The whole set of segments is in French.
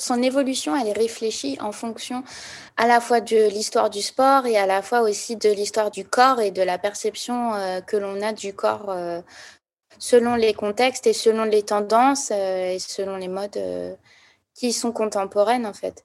son évolution, elle est réfléchie en fonction à la fois de l'histoire du sport et à la fois aussi de l'histoire du corps et de la perception euh, que l'on a du corps euh, selon les contextes et selon les tendances euh, et selon les modes qui sont contemporaines en fait.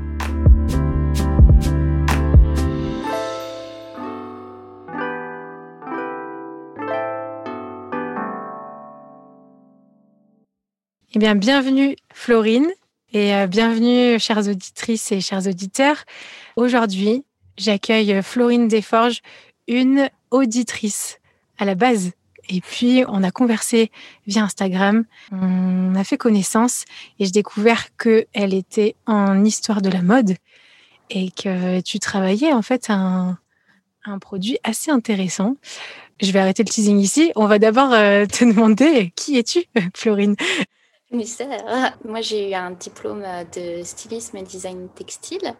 Eh bien, bienvenue Florine et euh, bienvenue chères auditrices et chers auditeurs. Aujourd'hui, j'accueille Florine Desforges, une auditrice à la base. Et puis, on a conversé via Instagram, on a fait connaissance et j'ai découvert qu'elle était en histoire de la mode et que tu travaillais en fait un, un produit assez intéressant. Je vais arrêter le teasing ici. On va d'abord euh, te demander qui es-tu, Florine? moi, j'ai eu un diplôme de stylisme et design textile.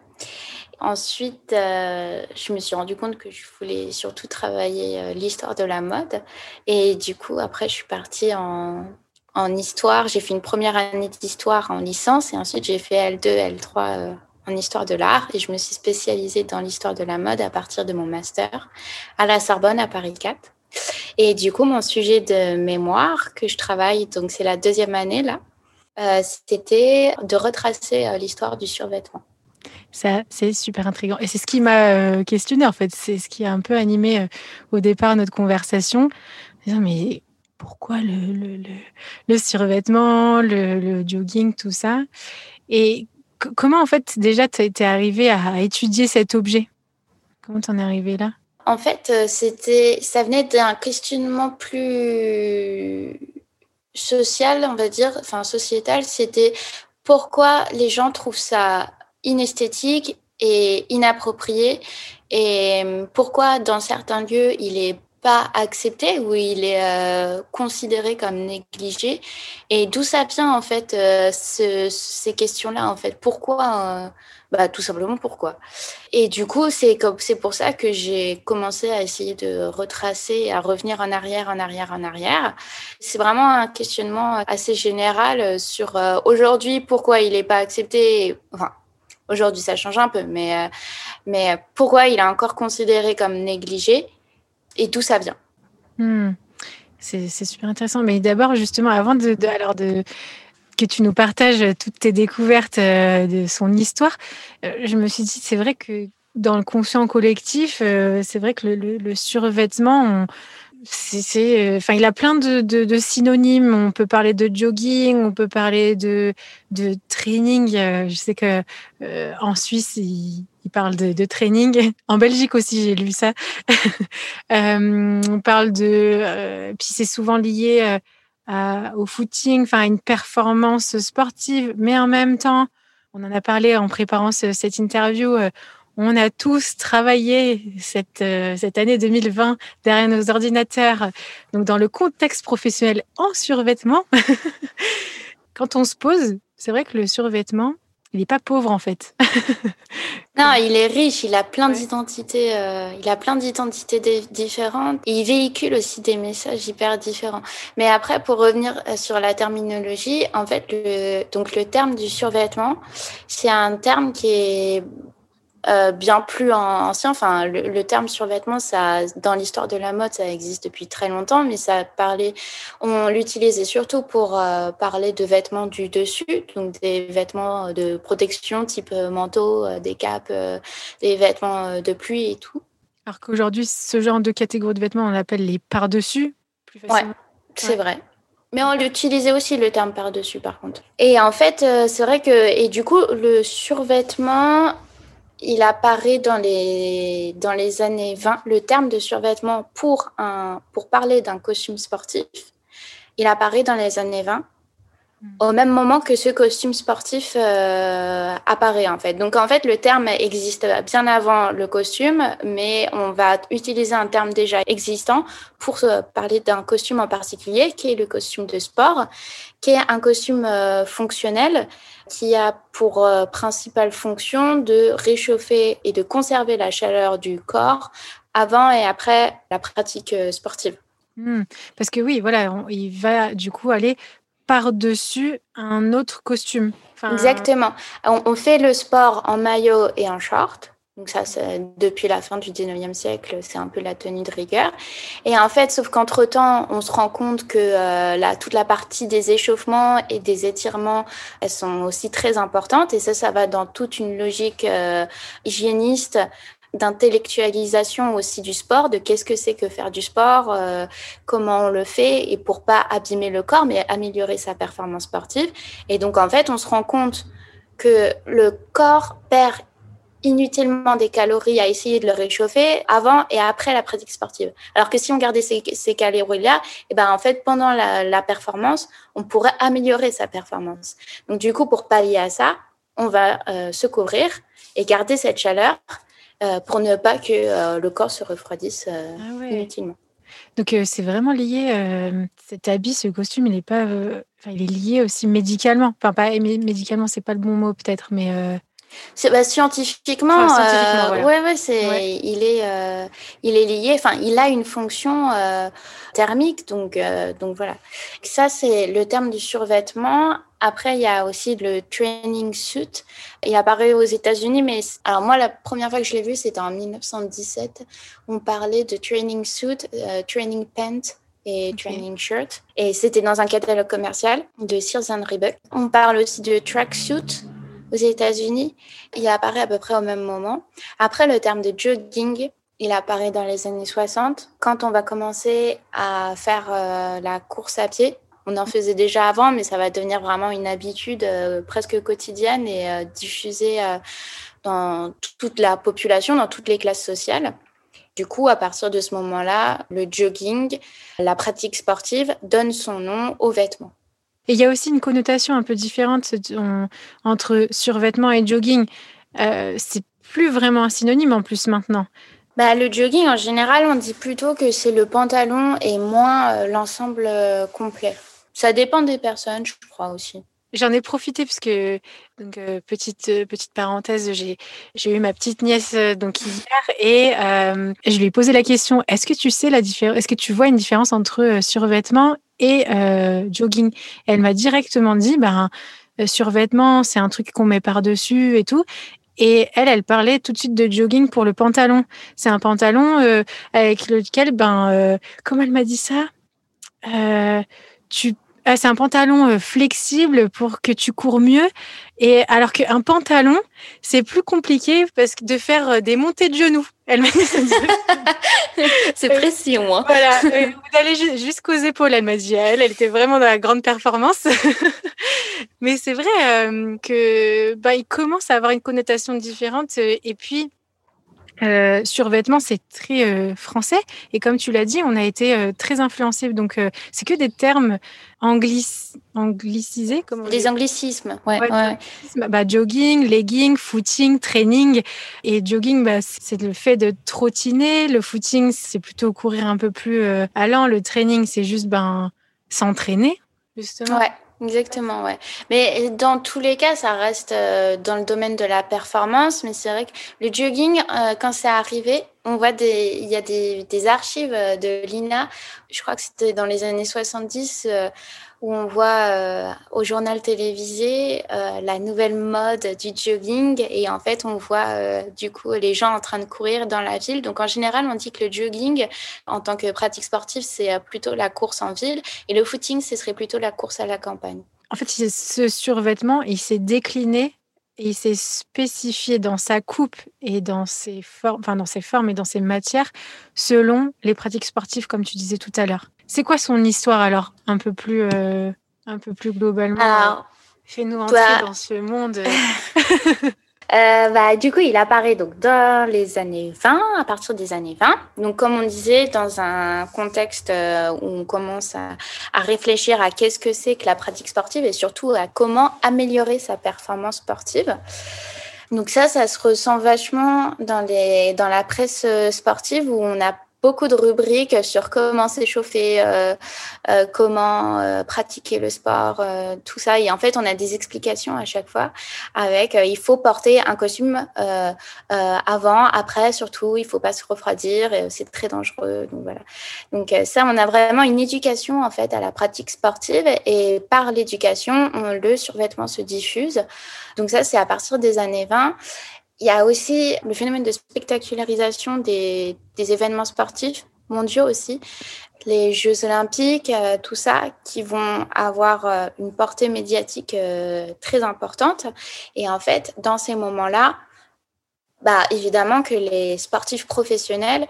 Ensuite, euh, je me suis rendu compte que je voulais surtout travailler euh, l'histoire de la mode. Et du coup, après, je suis partie en, histoire. J'ai fait une première année d'histoire en licence et ensuite j'ai fait L2, L3 euh, en histoire de l'art. Et je me suis spécialisée dans l'histoire de la mode à partir de mon master à la Sorbonne à Paris 4. Et du coup, mon sujet de mémoire que je travaille, donc c'est la deuxième année là, euh, c'était de retracer euh, l'histoire du survêtement. Ça, c'est super intriguant. Et c'est ce qui m'a euh, questionné, en fait. C'est ce qui a un peu animé au départ notre conversation. Mais pourquoi le, le, le, le survêtement, le, jogging, tout ça? Et comment, en fait, déjà, tu es arrivé à étudier cet objet? Comment t'en es arrivé là? En fait, euh, c'était, ça venait d'un questionnement plus social, on va dire, enfin sociétal. C'était pourquoi les gens trouvent ça inesthétique et inapproprié et pourquoi dans certains lieux il est pas accepté ou il est euh, considéré comme négligé et d'où ça vient en fait euh, ces questions là en fait? Pourquoi bah, tout simplement pourquoi? Et du coup, c'est c'est pour ça que j'ai commencé à essayer de retracer, à revenir en arrière, en arrière, en arrière. C'est vraiment un questionnement assez général sur euh, aujourd'hui pourquoi il n'est pas accepté. Enfin, aujourd'hui ça change un peu, mais euh, mais pourquoi il est encore considéré comme négligé? Et d'où ça vient. Hmm. C'est super intéressant. Mais d'abord, justement, avant de, que tu nous partages toutes tes découvertes euh, de son histoire, euh, je me suis dit, c'est vrai que dans le conscient collectif, euh, c'est vrai que le, survêtement, c'est, enfin, il a plein de, synonymes. On peut parler de jogging, on peut parler de, de training. Je sais que en Suisse, il, parle de, training. En Belgique aussi, j'ai lu ça. on parle de, puis c'est souvent lié au footing, enfin une performance sportive, mais en même temps, on en a parlé en préparant cette interview. On a tous travaillé cette, euh, cette année 2020 derrière nos ordinateurs, donc dans le contexte professionnel en survêtement. Quand on se pose, c'est vrai que le survêtement, il n'est pas pauvre en fait. non, il est riche, il a plein d'identités, euh, il a plein d'identités différentes. Et il véhicule aussi des messages hyper différents. Mais après, pour revenir euh, sur la terminologie, en fait, le, donc le terme du survêtement, c'est un terme qui est euh, bien plus ancien. Enfin, le, terme survêtement, ça, dans l'histoire de la mode, ça existe depuis très longtemps, mais ça parlait, on l'utilisait surtout pour euh, parler de vêtements du dessus, donc des vêtements de protection type euh, manteau, des capes, des vêtements de pluie et tout. Alors qu'aujourd'hui, ce genre de catégorie de vêtements, on appelle les par-dessus. Ouais, c'est vrai. Mais on l'utilisait aussi le terme par-dessus, par contre. Et en fait, c'est vrai que, et du coup, le survêtement, il apparaît dans les, dans les années 20, le terme de survêtement pour, un, pour parler d'un costume sportif, il apparaît dans les années 20, au même moment que ce costume sportif euh, apparaît en fait. Donc en fait, le terme existe bien avant le costume, mais on va utiliser un terme déjà existant pour parler d'un costume en particulier, qui est le costume de sport, qui est un costume euh, fonctionnel qui a pour euh, principale fonction de réchauffer et de conserver la chaleur du corps avant et après la pratique euh, sportive. Hmm. parce que oui, voilà, il va du coup aller par-dessus un autre costume. Exactement. on, fait le sport en maillot et en short. Donc ça, depuis la fin du 19e siècle, c'est un peu la tenue de rigueur. Et en fait, sauf qu'entre-temps, on se rend compte que euh, toute la partie des échauffements et des étirements, elles sont aussi très importantes. Et ça, ça va dans toute une logique euh, hygiéniste d'intellectualisation aussi du sport, de qu'est-ce que c'est que faire du sport, euh, comment on le fait, et pour pas abîmer le corps, mais améliorer sa performance sportive. Et donc, en fait, on se rend compte que le corps perd inutilement des calories à essayer de le réchauffer avant et après la pratique sportive. Alors que si on gardait ces, ces calories-là, et eh ben en fait pendant la, performance, on pourrait améliorer sa performance. Donc du coup, pour pallier à ça, on va euh, se couvrir et garder cette chaleur euh, pour ne pas que euh, le corps se refroidisse ah inutilement. Donc c'est vraiment lié, cet habit, ce costume, il est pas, il est lié aussi médicalement. Enfin pas médicalement, c'est pas le bon mot peut-être, mais bah, scientifiquement, euh, ouais, ouais, c'est, il est, euh, il est lié. Enfin, il a une fonction euh, thermique, donc, donc voilà. Ça, c'est le terme du survêtement. Après, il y a aussi le training suit. Il apparaît aux États-Unis, mais alors moi, la première fois que je l'ai vu, c'était en 1917. On parlait de training suit, training pant et training shirt. Et c'était dans un catalogue commercial de Sears and Reebok. On parle aussi de track suit aux États-Unis. Il apparaît à peu près au même moment. Après, le terme de jogging, il apparaît dans les années 60, quand on va commencer à faire euh, la course à pied. On en faisait déjà avant, mais ça va devenir vraiment une habitude euh, presque quotidienne et euh, diffusée dans toute la population, dans toutes les classes sociales. Du coup, à partir de ce moment-là, le jogging, la pratique sportive, donne son nom aux vêtements. Et il y a aussi une connotation un peu différente entre survêtement et jogging. Euh, c'est plus vraiment un synonyme en plus maintenant. Bah, le jogging, en général, on dit plutôt que c'est le pantalon et moins euh, l'ensemble euh, complet. Ça dépend des personnes, je crois aussi. J'en ai profité parce que donc petite petite parenthèse, j'ai j'ai eu ma petite nièce donc hier et je lui ai posé la question est-ce que tu sais la différence est-ce que tu vois une différence entre survêtement et euh, jogging. elle m'a directement dit, ben, euh, survêtement, c'est un truc qu'on met par-dessus et tout. Et elle, elle parlait tout de suite de jogging pour le pantalon. C'est un pantalon euh, avec lequel, ben, comment elle m'a dit ça? Tu c'est un pantalon euh, flexible pour que tu cours mieux. Et alors qu'un pantalon, c'est plus compliqué parce que de faire euh, des montées de genoux. Elle m'a dit C'est précis, moi. Voilà, d'aller jusqu'aux épaules, elle m'a dit. Elle, elle était vraiment dans la grande performance. Mais c'est vrai euh, que bah, il commence à avoir une connotation différente. Et puis, euh, survêtement, c'est très euh, français. Et comme tu l'as dit, on a été euh, très influencé. Donc, c'est que des termes anglicisés. des anglicismes, ouais. Bah, jogging, legging, footing, training. Et jogging, bah, c'est le fait de trottiner. Le footing, c'est plutôt courir un peu plus allant. Le training, c'est juste ben, s'entraîner, justement. Ouais. Exactement, ouais. Mais dans tous les cas, ça reste euh, dans le domaine de la performance. Mais c'est vrai que le jogging, euh, quand c'est arrivé, on voit des, il y a des, archives de l'INA, je crois que c'était dans les années 70, où on voit euh, au journal télévisé euh, la nouvelle mode du jogging et en fait on voit euh, du coup les gens en train de courir dans la ville. Donc en général on dit que le jogging en tant que pratique sportive c'est plutôt la course en ville et le footing ce serait plutôt la course à la campagne. En fait ce survêtement il s'est décliné et il s'est spécifié dans sa coupe et dans ses formes, enfin dans ses formes et dans ses matières selon les pratiques sportives comme tu disais tout à l'heure. C'est quoi son histoire alors, un peu plus, euh, un peu plus globalement Fais-nous entrer dans ce monde. Euh, bah, du coup, il apparaît donc dans les années 20, à partir des années 20. Donc, comme on disait, dans un contexte euh, où on commence à, à réfléchir à qu'est-ce que c'est que la pratique sportive et surtout à comment améliorer sa performance sportive. Donc ça, ça se ressent vachement dans, les, dans la presse sportive où on a beaucoup de rubriques sur comment s'échauffer, euh, euh, comment euh, pratiquer le sport, euh, tout ça. Et en fait, on a des explications à chaque fois avec il faut porter un costume avant, après, surtout, il faut pas se refroidir, c'est très dangereux. Donc voilà. Donc ça, on a vraiment une éducation en fait à la pratique sportive et par l'éducation, le survêtement se diffuse. Donc ça, c'est à partir des années 20. Il y a aussi le phénomène de spectacularisation des, des événements sportifs mondiaux aussi, les Jeux olympiques, euh, tout ça, qui vont avoir euh, une portée médiatique euh, très importante. Et en fait, dans ces moments-là, bah, évidemment que les sportifs professionnels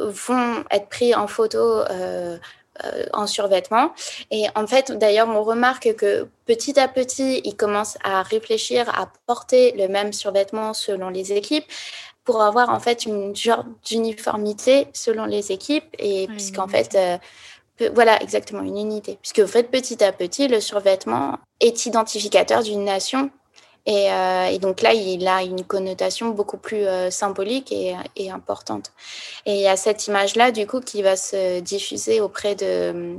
vont être pris en photo euh, en survêtement. Et en fait, d'ailleurs, on remarque que petit à petit, ils commencent à réfléchir à porter le même survêtement selon les équipes pour avoir en fait une genre d'uniformité selon les équipes et puisqu'en fait euh, voilà exactement une unité puisque en fait petit à petit le survêtement est identificateur d'une nation euh, et, donc là, il a une connotation beaucoup plus euh, symbolique et, importante. Et il y a cette image-là, du coup, qui va se diffuser auprès de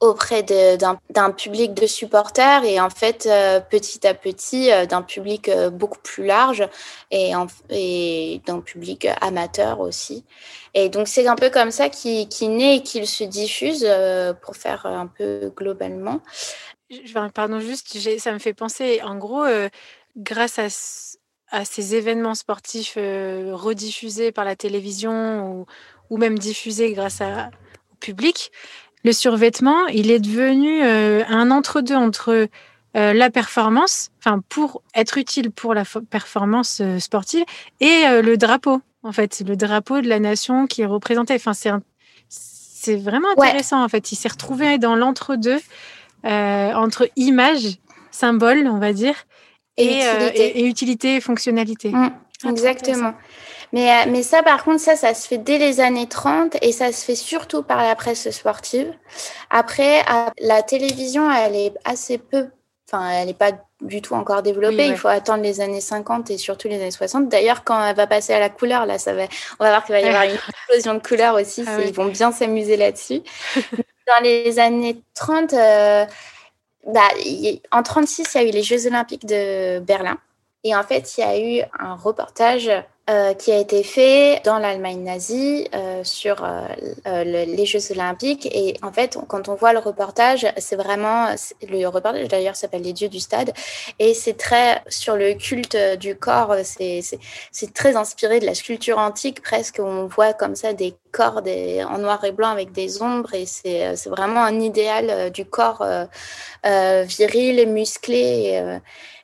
auprès d'un public de supporters et en fait euh, petit à petit d'un public beaucoup plus large et, d'un public amateur aussi. Et donc c'est un peu comme ça qu'il qui naît et qu'il se diffuse pour faire un peu globalement pardon, juste, ça me fait penser, en gros, euh, grâce à, à, ces événements sportifs euh, rediffusés par la télévision ou, même diffusés grâce à, au public, le survêtement, il est devenu euh, un entre-deux entre, la performance, enfin pour être utile pour la performance sportive et le drapeau, en fait, le drapeau de la nation qui est représenté. Enfin, c'est c'est vraiment intéressant, en fait. Il s'est retrouvé dans l'entre-deux. Euh, entre image, symbole, on va dire, et, euh, utilité, et, fonctionnalité. Mm, ah, exactement. Mais, euh, mais ça, par contre, ça, ça se fait dès les années 30 et ça se fait surtout par la presse sportive. Après, la télévision, elle est assez peu, enfin, elle n'est pas du tout encore développée. Il faut attendre les années 50 et surtout les années 60. D'ailleurs, quand elle va passer à la couleur, là, ça va, on va voir qu'il va y avoir une explosion de couleurs aussi. Ah ils vont bien s'amuser là-dessus. Dans les années 30, euh, bah, en 36, il y a eu les Jeux Olympiques de Berlin. Et en fait, il y a eu un reportage euh, qui a été fait dans l'Allemagne nazie euh, sur euh, les Jeux olympiques. Et en fait, quand on voit le reportage, c'est vraiment... Le reportage, d'ailleurs, s'appelle Les dieux du stade. Et c'est très sur le culte du corps. C'est très inspiré de la sculpture antique, presque. On voit comme ça des corps des, en noir et blanc avec des ombres. Et c'est vraiment un idéal du corps viril, musclé. Et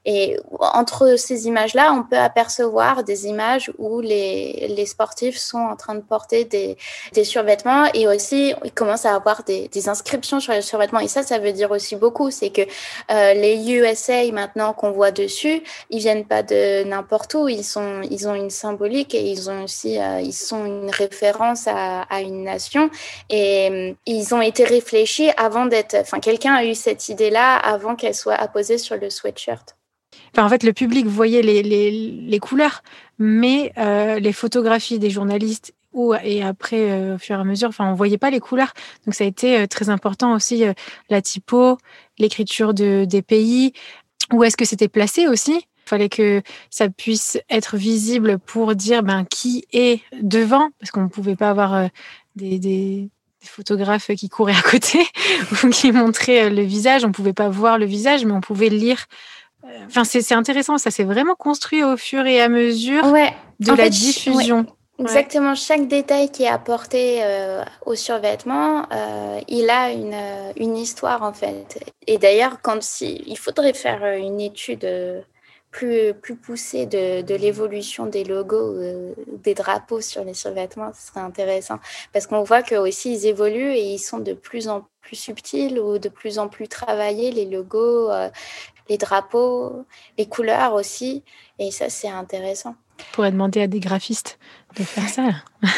entre ces images-là, on peut apercevoir des images où les, les sportifs sont en train de porter des, des survêtements et aussi ils commencent à avoir des, des, inscriptions sur les survêtements. Et ça, ça veut dire aussi beaucoup. C'est que euh, les USA maintenant qu'on voit dessus, ils viennent pas de n'importe où. Ils sont, ils ont une symbolique et ils ont aussi, euh, ils sont une référence à, à une nation et euh, ils ont été réfléchis avant d'être. Enfin, quelqu'un a eu cette idée-là avant qu'elle soit apposée sur le sweatshirt en fait, le public voyait les, les, les couleurs, mais euh, les photographies des journalistes ou et après, euh, au fur et à mesure, enfin, on voyait pas les couleurs. Donc, ça a été euh, très important aussi la typo, l'écriture de, des pays, où est-ce que c'était placé aussi? Il fallait que ça puisse être visible pour dire ben, qui est devant, parce qu'on ne pouvait pas avoir des, photographes qui couraient à côté ou qui montraient le visage. On ne pouvait pas voir le visage, mais on pouvait lire. Enfin, c'est intéressant. Ça s'est vraiment construit au fur et à mesure de la diffusion. Exactement, chaque détail qui est apporté euh, au survêtement, euh, il a une, euh, une, histoire en fait. Et d'ailleurs, quand si, il faudrait faire une étude plus, plus poussée de, de l'évolution des logos, des drapeaux sur les survêtements, ce serait intéressant. Parce qu'on voit qu'eux aussi, ils évoluent et ils sont de plus en plus subtils ou de plus en plus travaillés, les logos, les drapeaux, les couleurs aussi. Et ça, c'est intéressant. On pourrait demander à des graphistes de faire ça.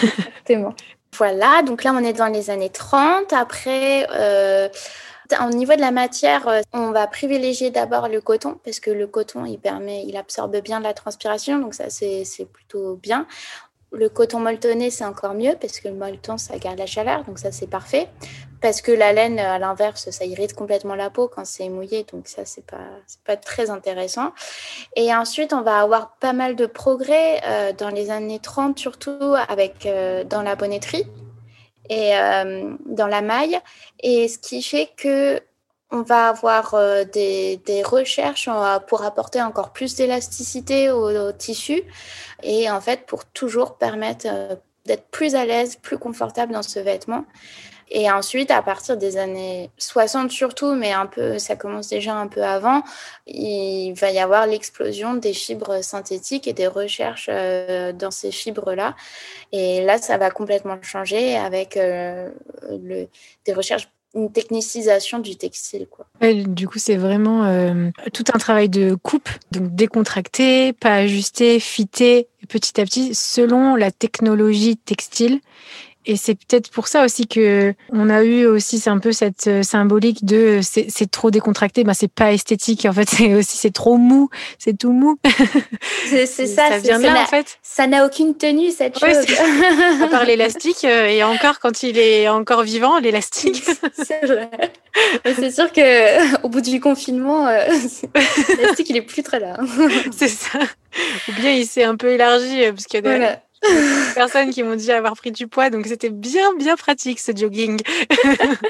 Exactement. Voilà, donc là on est dans les années 30. Après, euh, au niveau de la matière, euh, on va privilégier d'abord le coton parce que le coton il permet, il absorbe bien la transpiration, donc ça c'est plutôt bien. Le coton molletonné, c'est encore mieux parce que le molleton, ça garde la chaleur, donc ça, c'est parfait. Parce que la laine, à l'inverse, ça irrite complètement la peau quand c'est mouillé, donc ça, c'est pas, pas très intéressant. Et ensuite, on va avoir pas mal de progrès euh, dans les années 30, surtout avec, euh, dans la bonnetterie et euh, dans la maille. Et ce qui fait que on va avoir euh, des, recherches pour apporter encore plus d'élasticité au, tissu et en fait pour toujours permettre euh, d'être plus à l'aise, plus confortable dans ce vêtement. Et ensuite, à partir des années 60 surtout, mais un peu, ça commence déjà un peu avant, il va y avoir l'explosion des fibres synthétiques et des recherches euh, dans ces fibres-là. Et là, ça va complètement changer avec des recherches une technicisation du textile. Quoi. du coup, c'est vraiment euh, tout un travail de coupe, donc décontracté, pas ajusté, fité, petit à petit, selon la technologie textile et c'est peut-être pour ça aussi que on a eu aussi c'est un peu cette euh, symbolique de c'est trop décontracté, ben c'est pas esthétique. En fait, c'est aussi c'est trop mou, c'est tout mou. C'est ça. Ça vient là en fait. Ça n'a aucune tenue cette chose. à part l'élastique euh, et encore quand il est encore vivant, l'élastique. c'est sûr que au bout du confinement, euh, l'élastique il est plus très là. c'est ça. Ou bien il s'est un peu élargi parce qu'il y a des personnes qui m'ont dit avoir pris du poids, donc c'était bien, bien pratique ce jogging.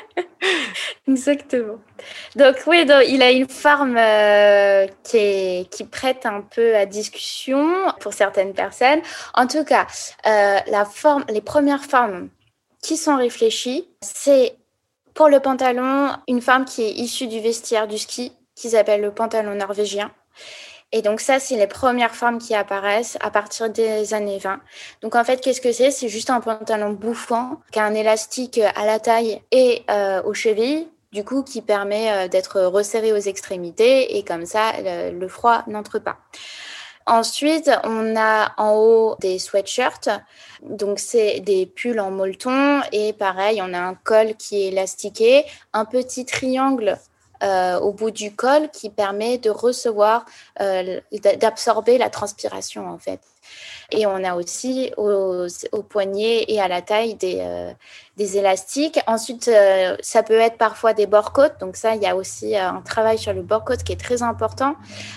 Exactement. Donc oui, il a une forme euh, qui, qui prête un peu à discussion pour certaines personnes. En tout cas, euh, la forme, les premières formes qui sont réfléchies, c'est pour le pantalon, une forme qui est issue du vestiaire du ski, qui s'appelle le pantalon norvégien. Et donc ça, c'est les premières formes qui apparaissent à partir des années 20. Donc en fait, qu'est-ce que c'est? C'est juste un pantalon bouffant qui a un élastique à la taille et euh, aux chevilles, du coup, qui permet euh, d'être resserré aux extrémités et comme ça, le, froid n'entre pas. Ensuite, on a en haut des sweatshirts. Donc, c'est des pulls en molleton. Et pareil, on a un col qui est élastiqué, un petit triangle euh, au bout du col qui permet de recevoir, euh, d'absorber la transpiration en fait. Et on a aussi au, poignet et à la taille des, euh, des élastiques. Ensuite, ça peut être parfois des bord-côtes. Donc ça, il y a aussi un travail sur le bord-côte qui est très important.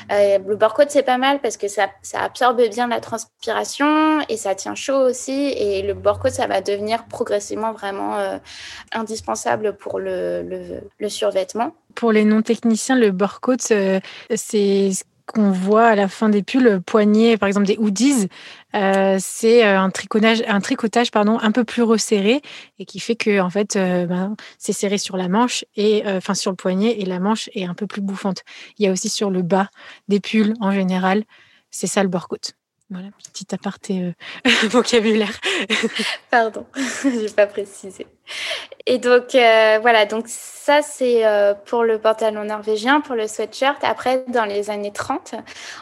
le bord-côte, c'est pas mal parce que ça, ça, absorbe bien la transpiration et ça tient chaud aussi. Et le bord-côte, ça va devenir progressivement vraiment indispensable pour le, le survêtement. Pour les non-techniciens, le bord-côte, c'est qu'on voit à la fin des pulls poignets, par exemple des hoodies, euh, c'est euh, un tricotage, un pardon, un peu plus resserré et qui fait que en fait, euh, ben, c'est serré sur la manche et enfin sur le poignet et la manche est un peu plus bouffante. Il y a aussi sur le bas des pulls en général, c'est ça le bord-côte. Voilà, petit aparté vocabulaire. Pardon, j'ai pas précisé. Et donc euh, voilà, donc ça c'est euh, pour le pantalon norvégien, pour le sweatshirt. Après, dans les années 30,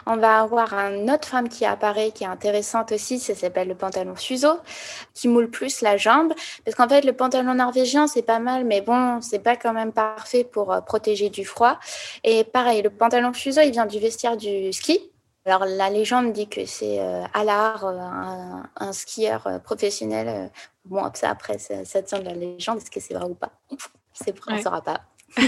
on va avoir une autre femme qui apparaît, qui est intéressante aussi, ça s'appelle le pantalon fuseau, qui moule plus la jambe. Parce qu'en fait, le pantalon norvégien, c'est pas mal, mais bon, c'est pas quand même parfait pour euh, protéger du froid. Et pareil, le pantalon fuseau, il vient du vestiaire du ski. Alors la légende dit que c'est euh, Allard, un, un, skieur professionnel Bon, ça, après, ça, tient de la légende. Est-ce que c'est vrai ou pas? C'est vrai, on ne saura pas.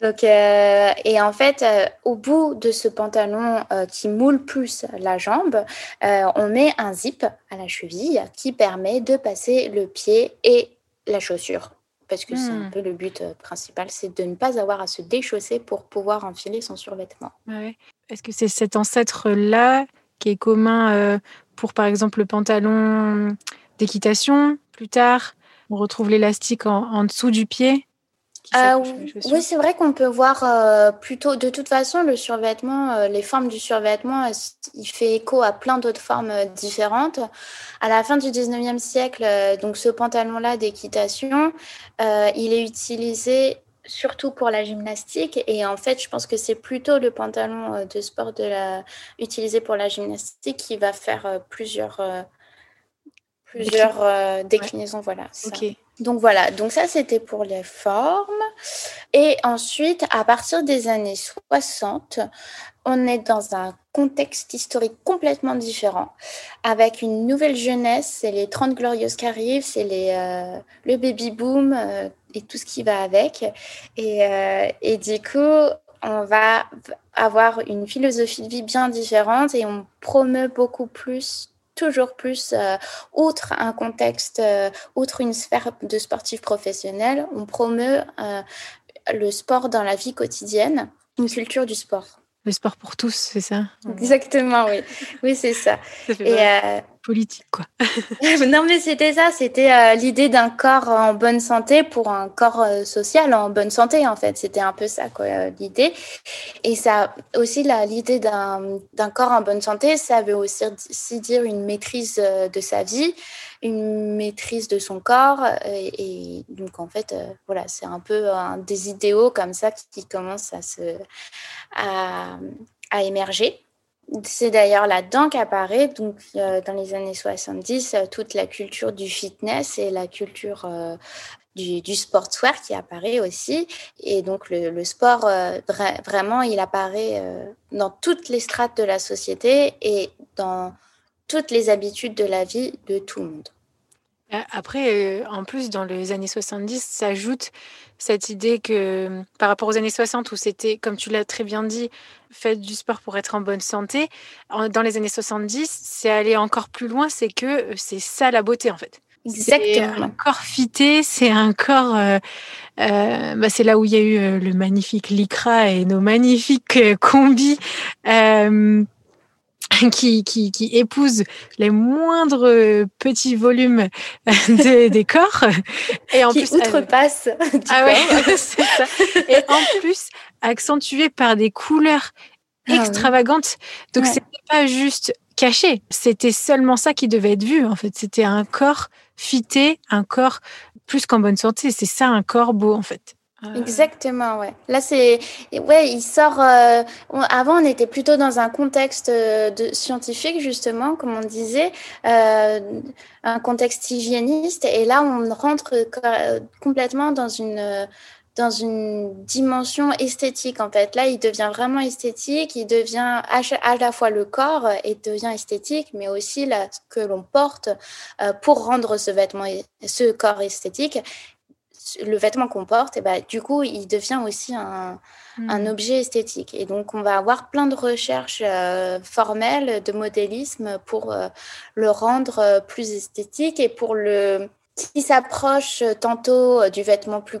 Donc, euh, et en fait, euh, au bout de ce pantalon euh, qui moule plus la jambe, on met un zip à la cheville qui permet de passer le pied et la chaussure. Parce que c'est un hmm. peu le but principal, c'est de ne pas avoir à se déchausser pour pouvoir enfiler son survêtement. Est-ce que c'est cet ancêtre-là qui est commun pour, par exemple, le pantalon d'équitation? Plus tard On retrouve l'élastique en dessous du pied? Ah oui, c'est vrai qu'on peut voir euh, plutôt. De toute façon, le survêtement, euh, les formes du survêtement, il fait écho à plein d'autres formes euh, différentes. À la fin du 19e siècle, donc ce pantalon-là d'équitation, il est utilisé surtout pour la gymnastique. Et en fait, je pense que c'est plutôt le pantalon de sport de la... utilisé pour la gymnastique qui va faire plusieurs, plusieurs déclinaisons. Voilà. Donc voilà, donc ça c'était pour les formes. Et ensuite, à partir des années 60, on est dans un contexte historique complètement différent, avec une nouvelle jeunesse, c'est les 30 glorieuses qui arrivent, c'est les, euh, le baby boom euh, et tout ce qui va avec. Et, euh, et du coup, on va avoir une philosophie de vie bien différente et on promeut beaucoup plus toujours plus, euh, outre un contexte, euh, outre une sphère de sportifs professionnels, on promeut euh, le sport dans la vie quotidienne, une culture du sport. Le sport pour tous, c'est ça? Exactement, oui. Oui, c'est ça. Et euh, politique, quoi. non, mais c'était ça. C'était euh, l'idée d'un corps en bonne santé pour un corps euh, social en bonne santé, en fait. C'était un peu ça, quoi, l'idée. Et ça aussi, l'idée d'un corps en bonne santé, ça veut aussi dire une maîtrise de sa vie, une maîtrise de son corps. Et, donc, en fait, voilà, c'est un peu des idéaux comme ça qui, commencent à se. À, à émerger. C'est d'ailleurs là-dedans qu'apparaît, donc, euh, dans les années 70, euh, toute la culture du fitness et la culture euh, du, du, sportswear qui apparaît aussi. Et donc, le, sport, vraiment, il apparaît dans toutes les strates de la société et dans toutes les habitudes de la vie de tout le monde. Après, en plus, dans les années 70, s'ajoute cette idée que par rapport aux années 60 où c'était, comme tu l'as très bien dit, faites du sport pour être en bonne santé, dans les années 70, c'est aller encore plus loin, c'est que euh, c'est ça la beauté en fait. Exactement. C'est un corps fité, c'est un corps. Euh, euh, bah c'est là où il y a eu le magnifique Lycra et nos magnifiques combis. qui, qui, qui épouse les moindres petits volumes des corps. Et en qui plus outrepasse ah ouais, c'est ça. et en plus accentué par des couleurs ah extravagantes. Donc c'était pas juste caché. C'était seulement ça qui devait être vu en fait. C'était un corps fité un corps plus qu'en bonne santé. C'est ça un corps beau en fait Exactement, ouais. Là, c'est. Ouais, il sort. Euh, avant, on était plutôt dans un contexte euh, de... scientifique, justement, comme on disait, euh, un contexte hygiéniste. Et là, on rentre complètement dans une dans une dimension esthétique en fait. Là, il devient vraiment esthétique, il devient à la fois le corps et devient esthétique, mais aussi là, ce que l'on porte pour rendre ce vêtement, ce corps esthétique le vêtement qu'on porte, et bah, du coup, il devient aussi un, un, hmm. objet esthétique. Et donc, on va avoir plein de recherches euh, formelles de modélisme pour euh, le rendre euh, plus esthétique et pour le qui s'approche tantôt du vêtement plus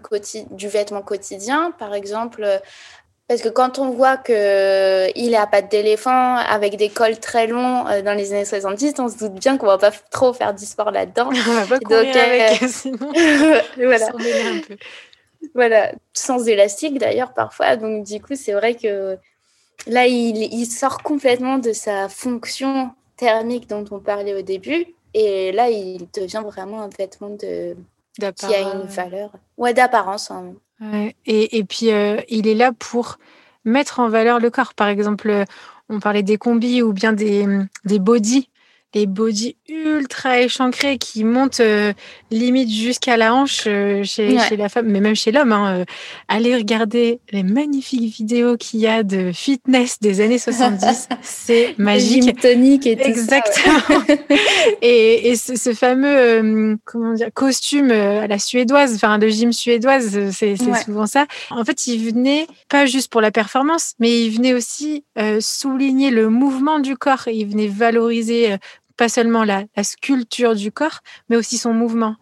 du vêtement quotidien, par exemple parce que quand on voit qu'il est à pattes d'éléphant avec des cols très longs euh, dans les années 70, on se doute bien qu'on va pas trop faire du sport là-dedans. On va pas courir Donc, avec, euh, sinon voilà. Un peu. voilà, sans élastique d'ailleurs parfois. Donc du coup, c'est vrai que là, il, il, sort complètement de sa fonction thermique dont on parlait au début. Et là, il devient vraiment un vêtement de qui a une valeur. Ouais, d'apparence. Hein. Et, et, puis, euh, il est là pour mettre en valeur le corps. Par exemple, on parlait des combis ou bien des, des les body ultra échancrés qui montent euh, limite jusqu'à la hanche euh, chez, chez, la femme, mais même chez l'homme. Hein, euh, allez regarder les magnifiques vidéos qu'il y a de fitness des années 70. C'est magique. Gym tonique et tout Exactement. et, et ce, fameux comment dire, costume à la suédoise, enfin de gym suédoise, c'est souvent ça. En fait, il venait pas juste pour la performance, mais il venait aussi souligner le mouvement du corps. Il venait valoriser pas seulement la, sculpture du corps, mais aussi son mouvement.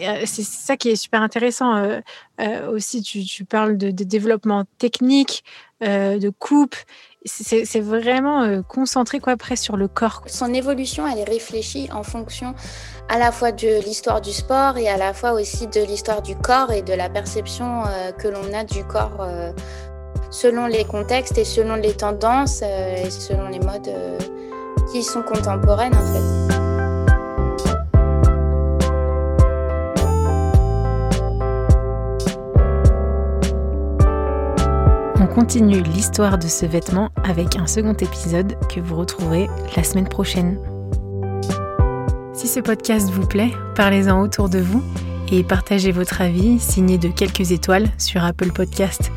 Euh, c'est ça qui est super intéressant. Euh, euh, aussi, tu, parles de, développement technique, de coupe. C'est vraiment concentré quoi après sur le corps. Son évolution, elle est réfléchie en fonction à la fois de l'histoire du sport et à la fois aussi de l'histoire du corps et de la perception que l'on a du corps selon les contextes et selon les tendances et selon les modes qui sont contemporaines en fait. On continue l'histoire de ce vêtement avec un second épisode que vous retrouverez la semaine prochaine. Si ce podcast vous plaît, parlez-en autour de vous et partagez votre avis signé de quelques étoiles sur Apple Podcast.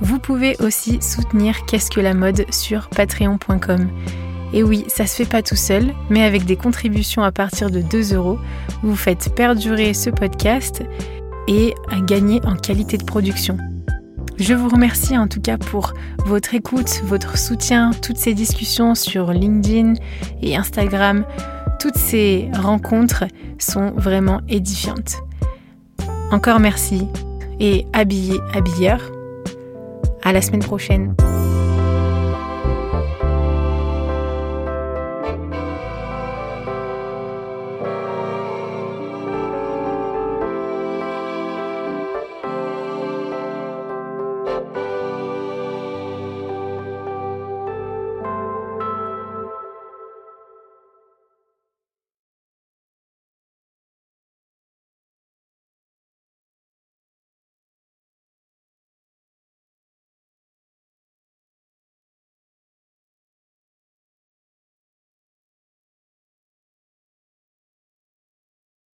Vous pouvez aussi soutenir Qu'est-ce que la mode sur patreon.com. Et oui, ça se fait pas tout seul, mais avec des contributions à partir de 2 euros, vous faites perdurer ce podcast et à gagner en qualité de production. Je vous remercie en tout cas pour votre écoute, votre soutien, toutes ces discussions sur LinkedIn et Instagram. Toutes ces rencontres sont vraiment édifiantes. Encore merci et habillez habilleur. À la semaine prochaine.